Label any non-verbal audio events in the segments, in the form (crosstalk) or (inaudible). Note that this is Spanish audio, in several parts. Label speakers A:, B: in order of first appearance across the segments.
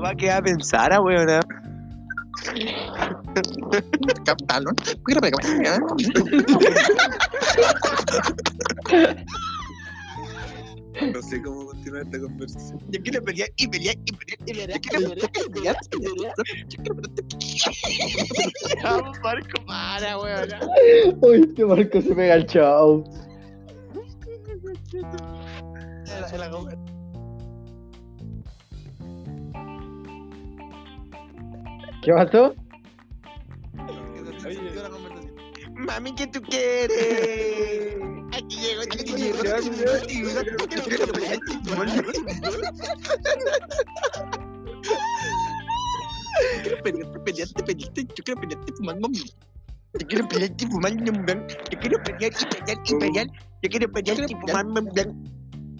A: papá qué va a pensar, weón.
B: Captalón. Mira, mira.
C: No sé cómo continuar esta conversación.
B: Yo quiero pelear y pelear y pelear y pelear. Yo quiero pelear y pelear. Yo quiero pelear.
A: Ya, Marco, para, weón.
D: Uy, este Marco se pega el chao. ¿Qué pasó?
A: Mami, ¿qué tú quieres? Aquí llego, aquí llego.
B: Quiero pelearte, pelearte, pelearte. Yo quiero pelearte fumando mi.
A: Yo quiero fumarme un blanco. Yo quiero pelear y pelear y pelear. Yo quiero pelear y fumarme un blanco.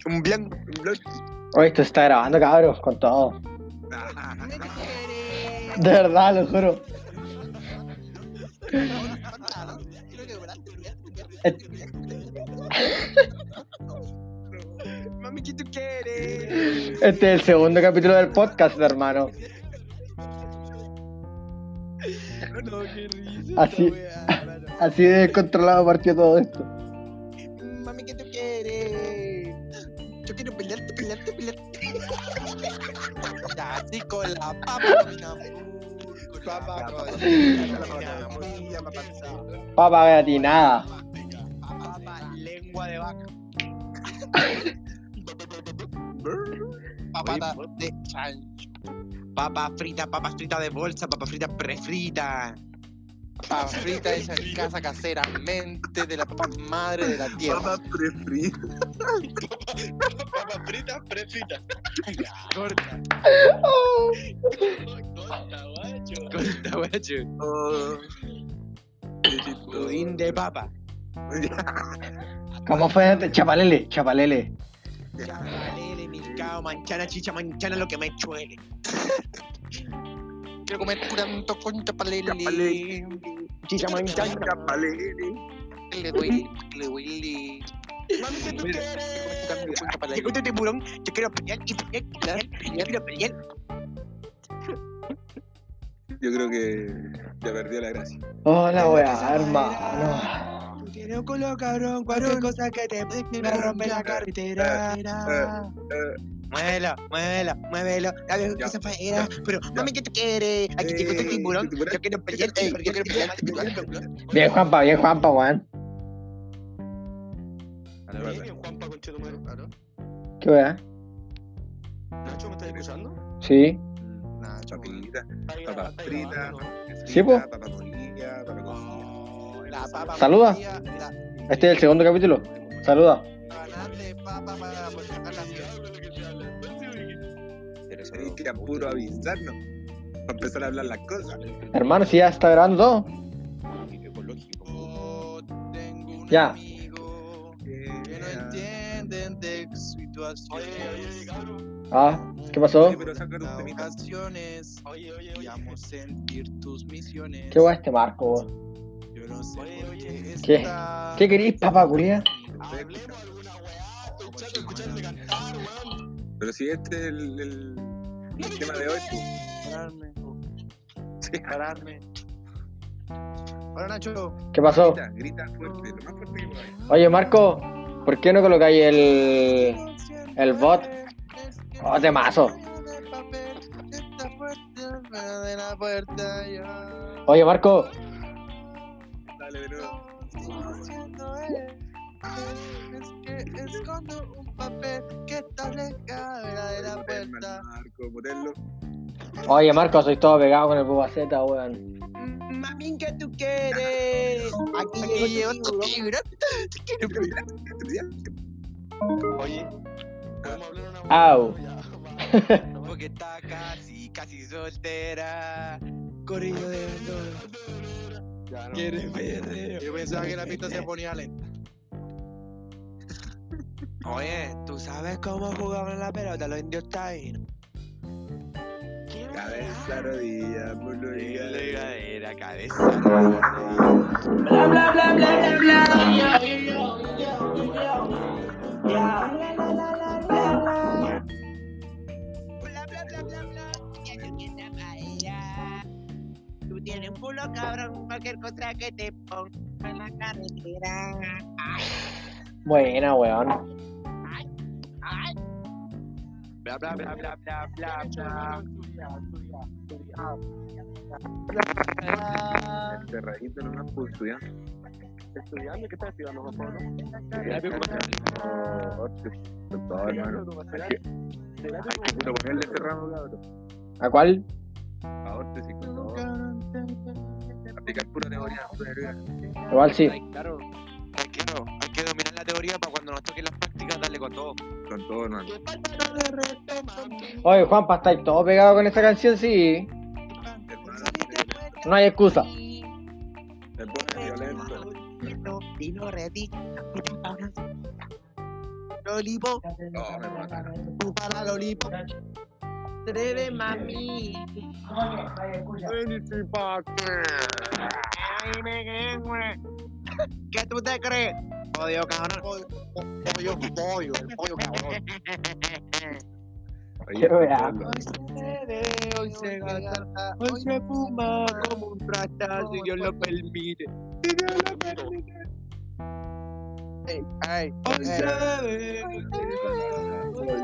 A: Un blanco, un blanco.
D: Oye, esto está grabando, cabros, con todo. De verdad, lo juro.
A: Mami, ¿qué tú quieres?
D: Este es el segundo capítulo del podcast, hermano.
A: No, qué risa.
D: Así-. Así de controlado partió todo esto.
B: Así con la papa, la
A: Papa,
D: gratinada.
A: Papa, lengua de vaca.
B: Papata de chancho.
A: Papa frita, papa frita de bolsa, papa frita prefrita.
B: Papa frita hecha en casa caseramente de la papa madre de la tierra.
C: Papa prefrita.
A: Papa frita prefrita. Corta. Corta, guacho. Corta, guacho.
C: Oh.
A: Pudín de papa.
D: ¿Cómo fue antes? Chapalele, chapalele.
A: Chavalele, milcao, manchana, chicha, manchana, lo que me chuele. (laughs)
B: Quiero comer curanto con chapalele.
C: Chapalele.
B: Doy.
A: Mami, ¿qué tú quieres? este tiburón, yo quiero pelear y pelear y pelear. Yo quiero pelear.
C: Yo creo que ya perdió la gracia.
D: Hola, weá, hermano.
A: Tú tienes un culo cabrón, cualquier cosa que te me rompe la carretera. Muévelo, muévelo, muévelo. Dale,
C: Ya.
A: que se fuera. Pero, mami, ¿qué tú quieres? Aquí este
C: Eh,
A: tiburón. Yo quiero pelear. Yo
B: yo quiero
A: pelear.
D: Bien, Juanpa, bien, Juanpa,
C: la verdad.
A: Juanpa, conchetumare.
D: ¿Qué weá?
A: Nacho, ¿me estás escuchando?
D: Sí.
C: Nah, papita, papa frita,
D: Sí, po.
C: papa molida, papa cocida.
B: La papa
D: Saluda.
B: la-
D: Este es el segundo capítulo. Saluda.
B: Ganar de papa para
C: que a puro avisarnos. Para empezar a hablar las cosas.
D: Hermano, si ya está grabando todo.
B: Tengo un
D: Ya.
B: amigo que no entienden de situación.
D: Ah, ¿qué pasó?
C: Oye,
B: oye. a.
D: ¿Qué este Marco, weón?
B: Yo no sé por qué
D: ¿Qué? ¿Qué querís, papá, culia?
B: Hablemos alguna weá. Estoy escucharte cantar, weón.
C: Pero si este es el, el, el tema de hoy.
B: Pararme. Hola Nacho.
D: ¿Qué pasó?
C: Grita, grita fuerte, lo más fuerte que podáis.
D: Oye, Marco, ¿por qué no colocáis el. el bot? Oh.
B: De ya.
D: Oye, Marco,
C: Dale de nuevo.
B: Escondo un papel que está lejana de la puerta.
C: Marco,
D: oye, Marco, soy todo pegado con el bubaceta, weón.
A: Mami, ¿qué tú quieres? Aquí
B: Aquí
A: llegó
B: llegó
A: tu tiburón. Oye, ¿podemos hablar una
D: Au. (laughs)
A: Porque está casi, casi soltera. Corrido de verdad. Quiere perreo.
B: Yo pensaba que la pista se ponía lenta.
A: Oye, ¿tú sabes cómo jugaban la pelota los indios taínos?
C: Cabeza, rodilla, muslo y cadera.
A: Cabeza.
E: Bla bla bla bla bla bla.
A: Bla, bla, bla, bla, bla. tiene un culo cabrón, cualquier cosa que te ponga en la carretera.
D: Buena, weón.
A: Bla bla bla bla bla bla bla.
F: Encerradito en una.
B: Estudiando, ¿qué estás estudiando, Juan Pablo?
F: Hay que puro ponerle ese ramo, cabrón.
D: ¿A cuál?
F: Ahora sí, con todo. Aplicar pura teoría, pura teoría.
D: Igual sí.
A: Claro, hay la teoría para cuando nos toquen las prácticas darle con todo.
F: Con todo, hermano.
D: Oye, Juanpa, estáis todo pegado con esta canción, sí. No hay excusa.
F: se pone violento.
A: Dino Lolipo,
F: No, me mata.
A: tú para Lolipo. Treve mami. Ay, me quedé, güey. ¿Qué tú te crees? Odio, cabrón.
B: Pollo, pollo, el pollo, (laughs) cabrón.
A: Hoy se gasta, hoy se fuma como un rata, si Dios lo permite. Si Dios lo permite. Hoy se bebe, hoy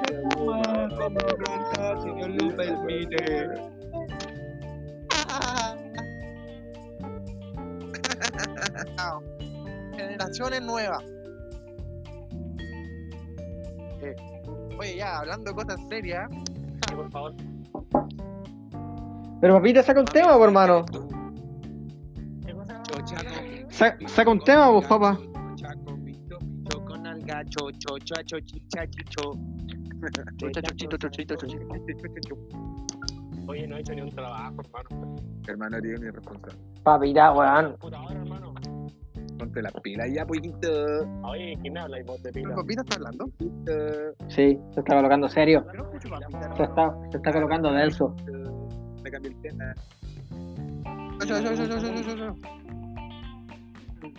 A: se fuma como un rata, si Dios lo permite. (laughs) (laughs)
B: Generaciones nuevas. Eh, Oye, ya, hablando de cosas serias. por favor.
D: Pero papita, saca un tema, pues, hermano. Sa- saca un tema, pues, papá.
G: Oye, no he hecho ni un trabajo, hermano.
F: Hermano, eres un irresponsable.
D: Papita, weón.
F: Ponte las pilas ya, poquito.
G: Oye, ¿quién habla y vos de
B: ¿El
G: pila?
B: papita está hablando?
D: Sí, se está colocando serio. Se está, se está colocando denso.
F: Me cambié el tema.
B: Yo, yo, yo, yo, yo, yo, yo, yo.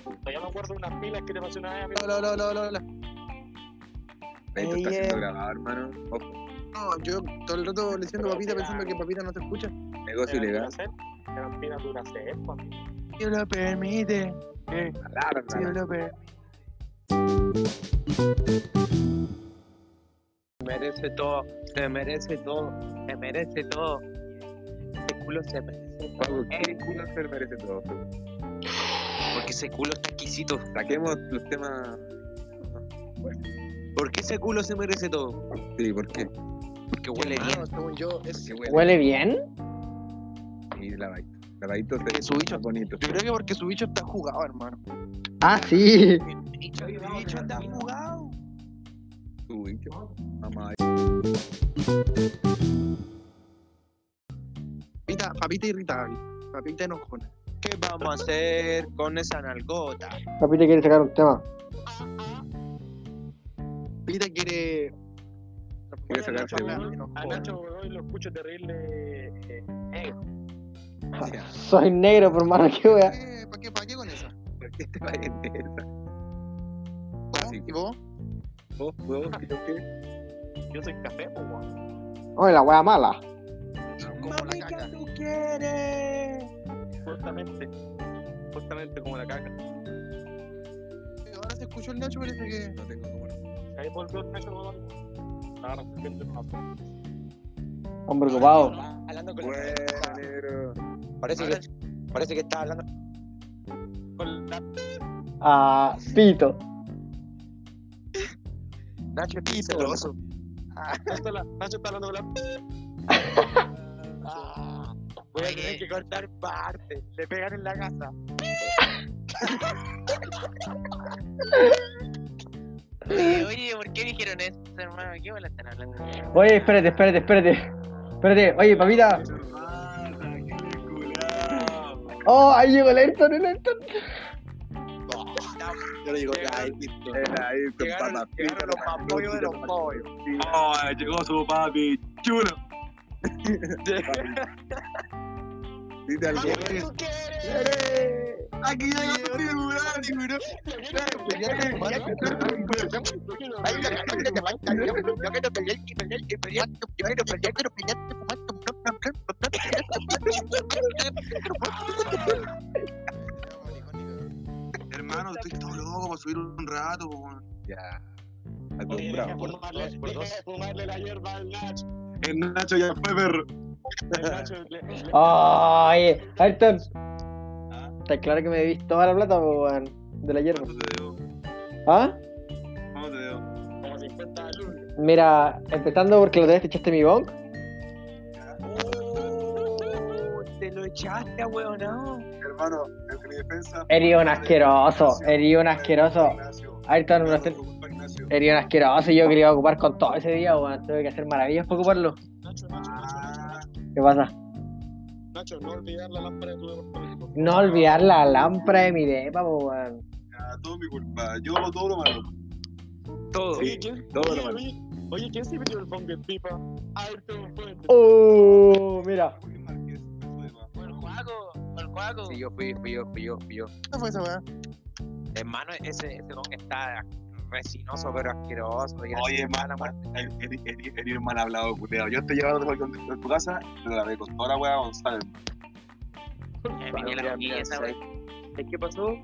G: Todavía me acuerdo de unas pilas que te pasé una vez, amigo.
B: Lo, lo, lo, lo, lo.
F: Esto está siendo
B: eh.
F: grabado, hermano. Ojo,
B: No, yo todo el rato le diciendo papita pensando que papita no te escucha.
F: negocio ilegal.
G: Pilas Duracell, pues, amigo.
A: Dios lo permite. Se merece todo, se merece todo, se merece todo. Ese culo se merece todo.
F: ¿qué culo se merece todo?
A: Porque ese culo está exquisito.
F: Saquemos los temas.
A: ¿Por qué ese culo se merece todo?
F: Sí, ¿por qué?
A: Porque huele bien.
B: Hermano, según yo, es.
F: Porque huele.
D: ¿Huele bien?
F: Y lavadito. Lavadito Se
B: su bicho-
F: bonito.
B: Yo creo que porque su bicho está jugado, hermano.
D: Ah, sí.
A: Bicho, bicho está jugado.
F: Su bicho. Mamá.
B: Papita, papita irritable. Papita enojona.
A: ¿Qué vamos a hacer con esa nalgota?
D: Papita quiere sacar un tema.
B: Papita quiere. Nacho habla
F: uno.
B: enojona.
G: A Nacho hoy lo escucho terrible. eh, (laughs)
D: Soy negro, por mano, qué wea.
B: ¿Para qué, para qué con esa?
F: ¿Por qué te esa?
B: ¿Vos?
F: Sí.
B: ¿Y vos?
F: ¿Vos? ¿Vos? ¿Yo qué?
G: Yo soy café, pues, weón.
D: Oye, la wea mala.
B: Como la
A: Mami,
B: caca.
A: ¿qué tú quieres?
G: Justamente. Justamente como la caca.
B: Ahora se escuchó el Nacho, parece que.
F: No tengo cómo.
G: Ahí volvió el Nacho algo. Ahora se siente una foto.
D: Hombre ocupado.
A: Hablando con
F: Bueno, negro.
A: Parece que, parece que está hablando.
G: Con la
D: Ah, pito.
A: Nacho
B: Pito.
A: celoso.
G: Nacho, la- Nacho está hablando con la.
A: Ah, voy a tener que cortar parte. Le pegan en la casa. Oye, (laughs) oye, ¿por qué dijeron eso, hermano? ¿Qué bola están hablando?
D: Oye, espérate, espérate, espérate. Espérate, oye, papita. Oh, ahí llegó el Ayrton, el Ayrton.
B: Yo le digo,
A: Llegaron, llegaron los pollos de los pollos. Oh, llegó su papi chulo.
F: Dite algo.
A: Aquí llegó tu tiburón,
F: Ya. Acostumbrado. Por
G: deja
F: dos.
G: fumarle la hierba al Nacho.
C: El Nacho ya fue, perro.
D: Oye, Ayrton.
C: Ah.
D: Está claro que me debís toda la plata, weón. De la hierba.
C: ¿Cuánto te debo?
D: ¿Ah?
C: ¿Cuánto te debo?
G: como 50 lunes.
D: Mira, empezando porque otra vez te echaste mi bong.
A: Oh, te lo echaste, weón, no.
C: Hermano, en mi defensa.
D: Eres un asqueroso, eres un asqueroso.
C: Ignacio.
D: Ayrton, no
C: Fue
D: sé-
C: culpa de Ignacio.
D: Eres un asqueroso y yo quería ocupar con todo ese día, weón. Tuve que hacer maravillas para ocuparlo.
G: Nacho, Nacho, Nacho, Nacho,
D: ¿Qué pasa?
G: Nacho, no olvidar la lámpara de tu departamento.
D: No olvidar la lámpara de mi depa, po, weón.
C: ya, todo mi culpa. Yo hago todo lo malo.
A: Todo.
G: Oye, ¿quién?
F: todo
G: Oye,
F: lo malo.
G: oye, ¿quién se metió el bong en pipa? Ayrton Fuentes.
D: Oh, mira.
C: De más.
A: Fue el juego, fue el juego.
F: Sí, yo fui, fui yo, fui yo, fui yo.
B: ¿Qué fue esa weá?
A: Hermano, ese, ese don está resinoso, pero asqueroso. y
C: Oye. Eres un mal hablado, culeado. Yo te llevaba a tu casa, pero la de costora, weá, González.
A: Eh, vine la
F: Mira,
A: niña
F: mira,
A: esa,
F: ¿sabes
A: weón. ¿Qué pasó?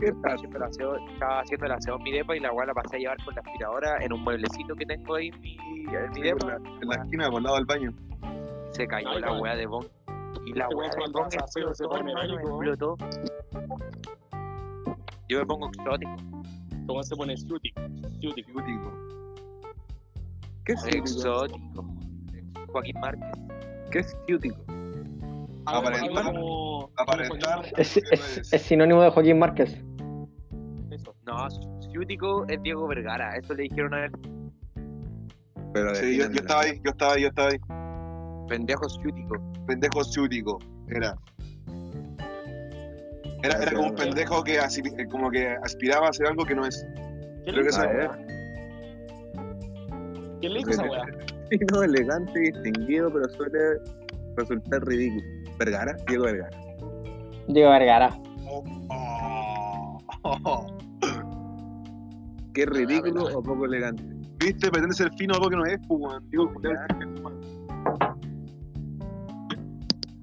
F: ¿Qué
A: Estaba haciendo el aseo, estaba haciendo el aseo en mi depa y la weá la pasé a llevar con la aspiradora en un mueblecito que tengo ahí en mi, en mi
C: En
A: depa.
C: la, en la esquina, por el lado del baño.
A: Se cayó
G: Ay,
A: la weá de Bon. Y la weá explotó. Yo me pongo exótico.
G: ¿Cómo se pone? Ciútico. Ciútico.
F: ¿Qué es?
A: Exótico. Joaquín Márquez.
F: ¿Qué es ciútico?
C: Aparentar. Aparentar.
D: Es,
C: que
D: sinónimo de Joaquín Márquez.
G: Eso.
A: No, ciútico es Diego Vergara. Eso le dijeron a él.
F: Pero
C: Sí, yo, yo estaba ahí, yo estaba ahí, yo estaba ahí.
A: Pendejo ciútico.
C: Pendejo ciútico, era. Era, era como un pendejo que así, como que aspiraba a hacer algo que no es.
G: ¿Quién
C: Creo que
G: esa weá? ¿Quién le esa weá? (laughs)
F: No, elegante, distinguido, pero suele resultar ridículo. Vergara, Diego Vergara.
D: Diego Vergara.
C: Oh, oh.
F: ¿Qué (laughs) ridículo o poco elegante?
C: ¿Viste? Pretende ser fino algo que no es, pues. Digo,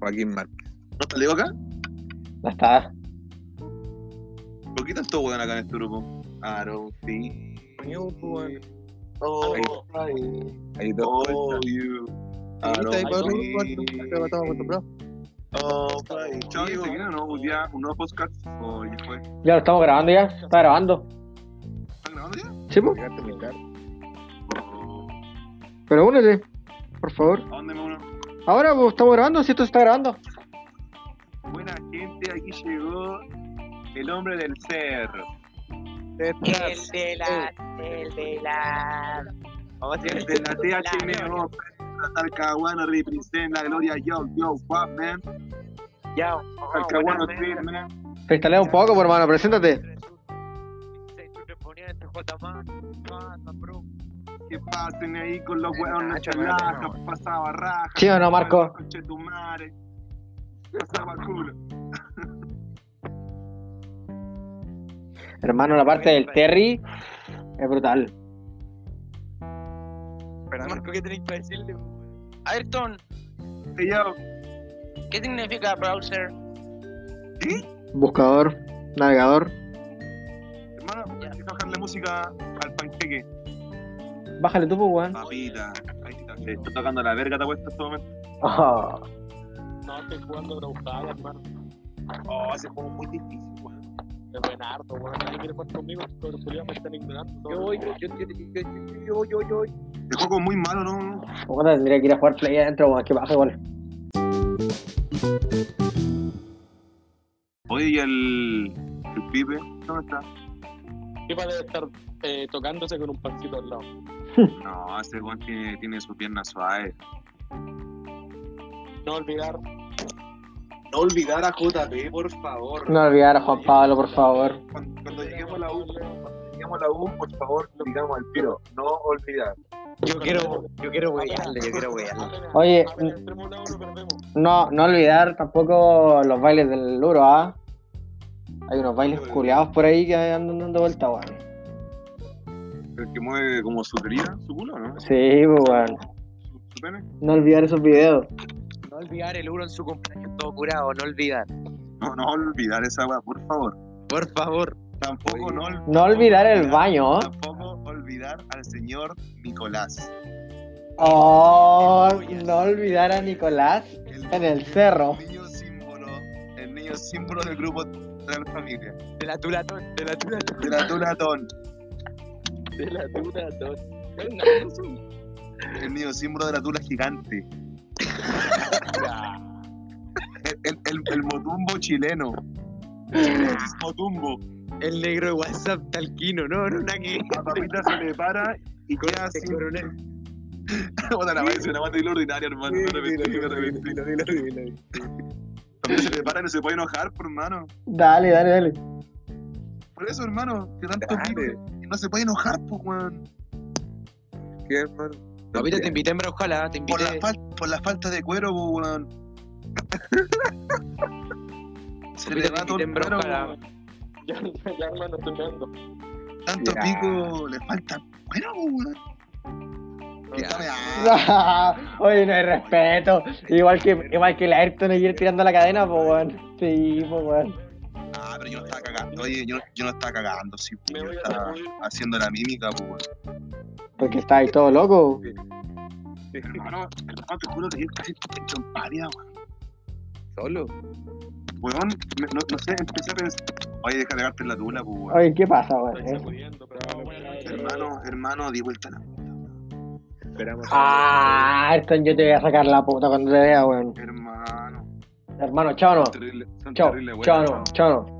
F: Joaquín Márquez.
C: ¿No te leo acá?
D: No está.
C: ¿Por qué tanto weón acá en este grupo? Aaron, sí. Oh,
F: Ahí. dos
C: oh, you.
B: ¿Viste ahí,
C: Aaron. Oh, ay. Chao, ¿se viene o no? ¿Un día, un nuevo podcast? ¿O ya fue?
D: Ya lo estamos grabando ya. Está grabando.
C: ¿Están grabando ya?
D: Sí,
F: tarde.
C: Oh,
D: Pero únete, por favor.
C: ¿A dónde me uno?
D: Ahora estamos grabando, si esto está grabando.
C: Buena gente, aquí llegó el hombre del cerro.
A: El de la. El de la. Vamos
C: El de la THMO, la Talcahuano represent la gloria, yo, yo, what, man.
A: Ya.
C: Talcahuano Street, man.
D: Freestalea un poco, por hermano, preséntate.
C: Que pasen ahí con los hueones
A: no.
C: pasaba raja.
D: ¿Sí o no, Marco?
C: Conche tu madre. Pasaba culo. (laughs)
D: Hermano, la parte del Terry es brutal.
A: Pero Marco, ¿qué tenéis para decirle? Ayrton,
C: Hey, yo,
A: ¿qué significa browser?
D: Buscador, navegador.
C: hermano, hay que bajarle música al panqueque.
D: Bájale tú, pues, weón.
C: Papita, ahí está. Se está tocando la verga, te ha puesto en este momento.
D: Ah,
G: No, estoy jugando Brawlhalla, hermano.
C: Oh, ese juego es muy difícil, weón.
G: Es buenardo, weón. Nadie quiere jugar conmigo, pero los me están ignorando.
F: Yo voy, yo, yo, yo, yo, yo, yo.
C: El juego es muy malo, ¿no?
D: puta, tendría que ir a jugar play adentro, weón. Que baja igual.
C: Oye, ¿y el, el pipe? ¿Dónde está?
G: ¿Qué va a estar eh, tocándose con un pancito al lado?
C: No, ese weón tiene, tiene su pierna suave.
G: No olvidar,
C: No olvidar a JP, por favor.
D: No olvidar a Juan Pablo, por favor.
C: Cuando, cuando lleguemos a la U, cuando lleguemos a la U, por favor, digamos al tiro. No olvidar.
A: Yo quiero, yo quiero huearle, yo quiero huearle.
D: Oye. No, no olvidar tampoco los bailes del Luro, ¿ah? Hay unos bailes culeados por ahí que andan dando vuelta, weón.
C: El que mueve como su querida, su culo, ¿no?
D: Sí, pues, weón.
C: Su, su pene.
D: No olvidar esos videos.
A: No olvidar el Uro en su cumpleaños todo curado, no olvidar.
C: No, no olvidar esa weá, por favor.
A: Por favor.
C: Tampoco no, ol-
D: No olvidar el baño.
C: Tampoco olvidar al señor Nicolás.
D: Oh, no olvidar a Nicolás en el cerro.
C: niño símbolo, el niño símbolo del grupo de la familia.
A: De la tulatón, de la tulatón.
C: De la Tulatón.
F: De la tuna, todo.
C: El niño símbolo de la tula gigante. El, el, el, el motumbo chileno. Motumbo.
A: El negro de WhatsApp talquino, no, no, nada que.
C: La papita se le para y queda
A: Este
C: así.
A: coronel. (laughs)
C: La madre, es una madre ordinaria, hermano. También se le para y no se puede enojar, por hermano.
D: Dale, dale, dale.
C: Por eso, hermano, que tanto
F: Dale.
C: No se puede enojar, pues, weón.
F: ¿Qué, hermano?
A: Papito, te invité en ojalá, te
C: Por
A: invité.
C: la, fal- por la falta de cuero, pues, weón. Se le
A: Papito,
C: va
A: te
C: todo el
A: en
C: cuero.
G: Ya, ya, hermano, estoy mirando.
C: Tanto
F: Ya.
C: pico, le falta cuero, pues, weón. A- (laughs)
D: Oye, no hay respeto. Igual que, igual que la Ayrton ayer tirando la cadena, pues weón. Sí, pues weón.
C: Pero yo no estaba cagando. Oye, yo, yo no estaba cagando, sí.
G: Me
C: Yo estaba haciendo la mímica, pues, weón.
D: Porque está ahí todo loco.
C: Hermano, hermano, te juro que yo casi estoy hecho en paria, weón.
F: Solo.
C: Weón, me- no, no sé, empecé a pensar. Oye, deja de darte en la tula, pues, weón.
D: Oye, ¿qué pasa, weón? Eh?
G: pero.
C: Hermano, hermano, di vuelta a la
F: Esperamos.
D: Ah, Ayrton, yo te voy a sacar la puta cuando te vea, weón.
C: Hermano.
D: Hermano, chao no.
C: Son terribles, son
D: Chao,
C: terribles, weón.
D: chao no, chao no.